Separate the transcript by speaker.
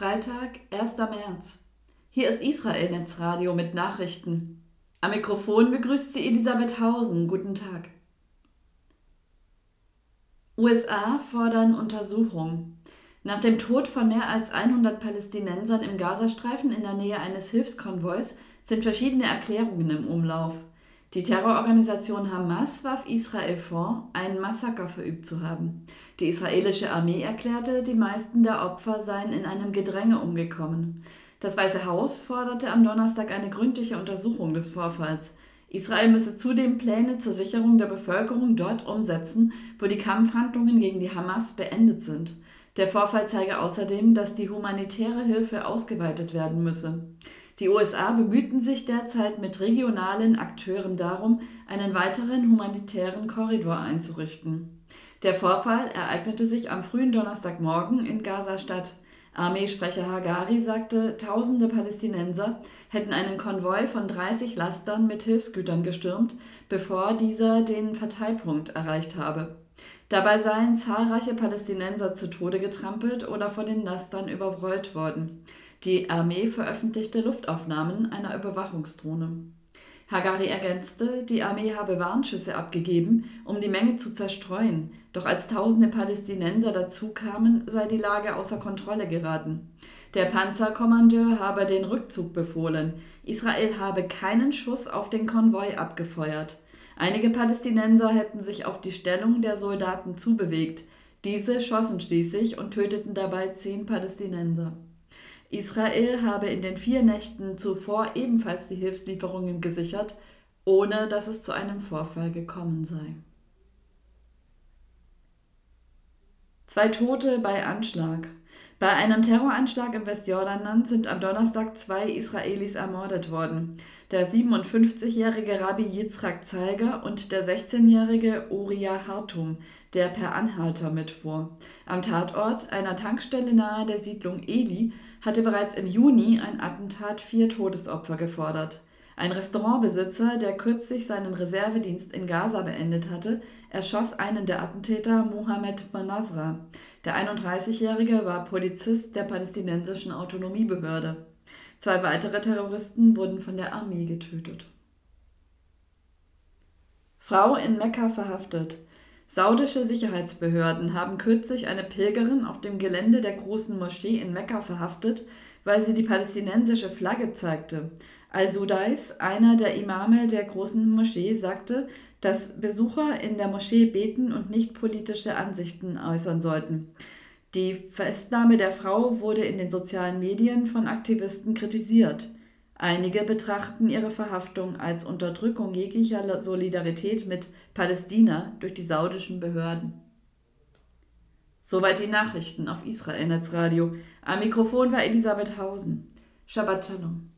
Speaker 1: Freitag, 1. März. Hier ist Israel Netzradio mit Nachrichten. Am Mikrofon begrüßt sie Elisabeth Hausen. Guten Tag. USA fordern Untersuchung. Nach dem Tod von mehr als 100 Palästinensern im Gazastreifen in der Nähe eines Hilfskonvois sind verschiedene Erklärungen im Umlauf. Die Terrororganisation Hamas warf Israel vor, einen Massaker verübt zu haben. Die israelische Armee erklärte, die meisten der Opfer seien in einem Gedränge umgekommen. Das Weiße Haus forderte am Donnerstag eine gründliche Untersuchung des Vorfalls. Israel müsse zudem Pläne zur Sicherung der Bevölkerung dort umsetzen, wo die Kampfhandlungen gegen die Hamas beendet sind. Der Vorfall zeige außerdem, dass die humanitäre Hilfe ausgeweitet werden müsse. Die USA bemühten sich derzeit mit regionalen Akteuren darum, einen weiteren humanitären Korridor einzurichten. Der Vorfall ereignete sich am frühen Donnerstagmorgen in Gaza-Stadt. Armeesprecher Hagari sagte, tausende Palästinenser hätten einen Konvoi von 30 Lastern mit Hilfsgütern gestürmt, bevor dieser den Verteilpunkt erreicht habe. Dabei seien zahlreiche Palästinenser zu Tode getrampelt oder von den Lastern überrollt worden. Die Armee veröffentlichte Luftaufnahmen einer Überwachungsdrohne. Hagari ergänzte, die Armee habe Warnschüsse abgegeben, um die Menge zu zerstreuen, doch als tausende Palästinenser dazukamen, sei die Lage außer Kontrolle geraten. Der Panzerkommandeur habe den Rückzug befohlen, Israel habe keinen Schuss auf den Konvoi abgefeuert. Einige Palästinenser hätten sich auf die Stellung der Soldaten zubewegt. Diese schossen schließlich und töteten dabei zehn Palästinenser. Israel habe in den vier Nächten zuvor ebenfalls die Hilfslieferungen gesichert, ohne dass es zu einem Vorfall gekommen sei. Zwei Tote bei Anschlag. Bei einem Terroranschlag im Westjordanland sind am Donnerstag zwei Israelis ermordet worden. Der 57-jährige Rabbi Yitzhak Zeiger und der 16-jährige Uriah Hartum, der per Anhalter mitfuhr. Am Tatort, einer Tankstelle nahe der Siedlung Eli, hatte bereits im Juni ein Attentat vier Todesopfer gefordert. Ein Restaurantbesitzer, der kürzlich seinen Reservedienst in Gaza beendet hatte, erschoss einen der Attentäter, Mohammed Manasra. Der 31-Jährige war Polizist der palästinensischen Autonomiebehörde. Zwei weitere Terroristen wurden von der Armee getötet. Frau in Mekka verhaftet. Saudische Sicherheitsbehörden haben kürzlich eine Pilgerin auf dem Gelände der großen Moschee in Mekka verhaftet, weil sie die palästinensische Flagge zeigte. Al-Sudais, einer der Imame der großen Moschee, sagte, dass Besucher in der Moschee beten und nicht politische Ansichten äußern sollten. Die Festnahme der Frau wurde in den sozialen Medien von Aktivisten kritisiert. Einige betrachten ihre Verhaftung als Unterdrückung jeglicher Solidarität mit Palästina durch die saudischen Behörden. Soweit die Nachrichten auf Israel Netzradio. Am Mikrofon war Elisabeth Hausen. Shabbat Shalom.